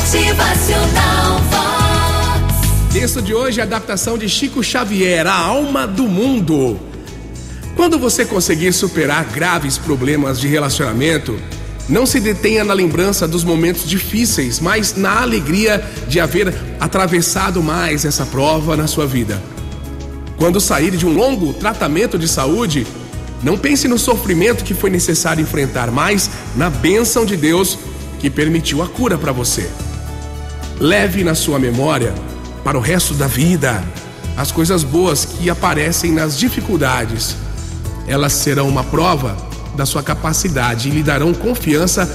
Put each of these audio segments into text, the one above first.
Motivacional Vox. Texto de hoje é adaptação de Chico Xavier, A Alma do Mundo. Quando você conseguir superar graves problemas de relacionamento, não se detenha na lembrança dos momentos difíceis, mas na alegria de haver atravessado mais essa prova na sua vida. Quando sair de um longo tratamento de saúde, não pense no sofrimento que foi necessário enfrentar, mas na bênção de Deus que permitiu a cura para você. Leve na sua memória, para o resto da vida, as coisas boas que aparecem nas dificuldades. Elas serão uma prova da sua capacidade e lhe darão confiança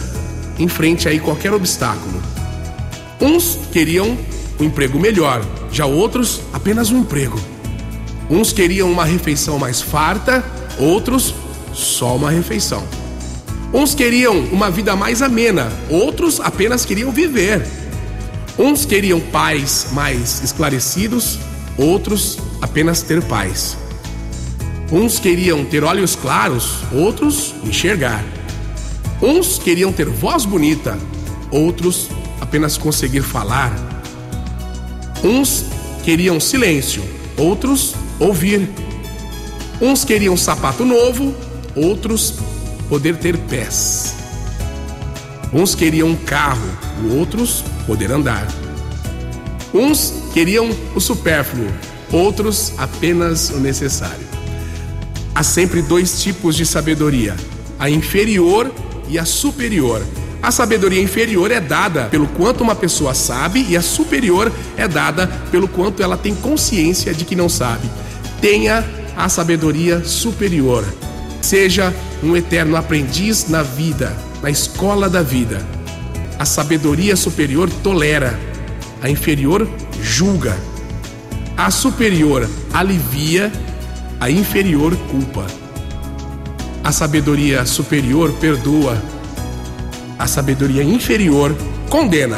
em frente a qualquer obstáculo. Uns queriam um emprego melhor, já outros apenas um emprego. Uns queriam uma refeição mais farta, outros só uma refeição. Uns queriam uma vida mais amena, outros apenas queriam viver. Uns queriam pais mais esclarecidos, outros apenas ter paz. Uns queriam ter olhos claros, outros enxergar. Uns queriam ter voz bonita, outros apenas conseguir falar. Uns queriam silêncio, outros ouvir. Uns queriam sapato novo, outros poder ter pés. Uns queriam um carro, outros poder andar. Uns queriam o supérfluo, outros apenas o necessário. Há sempre dois tipos de sabedoria: a inferior e a superior. A sabedoria inferior é dada pelo quanto uma pessoa sabe e a superior é dada pelo quanto ela tem consciência de que não sabe. Tenha a sabedoria superior. Seja um eterno aprendiz na vida, na escola da vida. A sabedoria superior tolera, a inferior julga. A superior alivia, a inferior culpa. A sabedoria superior perdoa, a sabedoria inferior condena.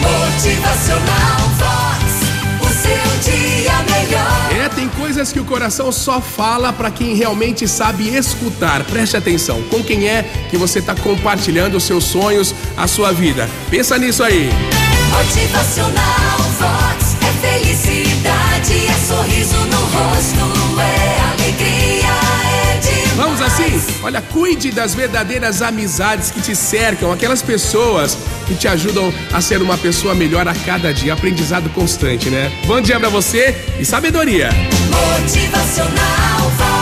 Motivacional coisas que o coração só fala para quem realmente sabe escutar. Preste atenção. Com quem é que você está compartilhando os seus sonhos, a sua vida? Pensa nisso aí. Motivacional Olha, cuide das verdadeiras amizades que te cercam, aquelas pessoas que te ajudam a ser uma pessoa melhor a cada dia. Aprendizado constante, né? Bom dia pra você e sabedoria. Motivacional.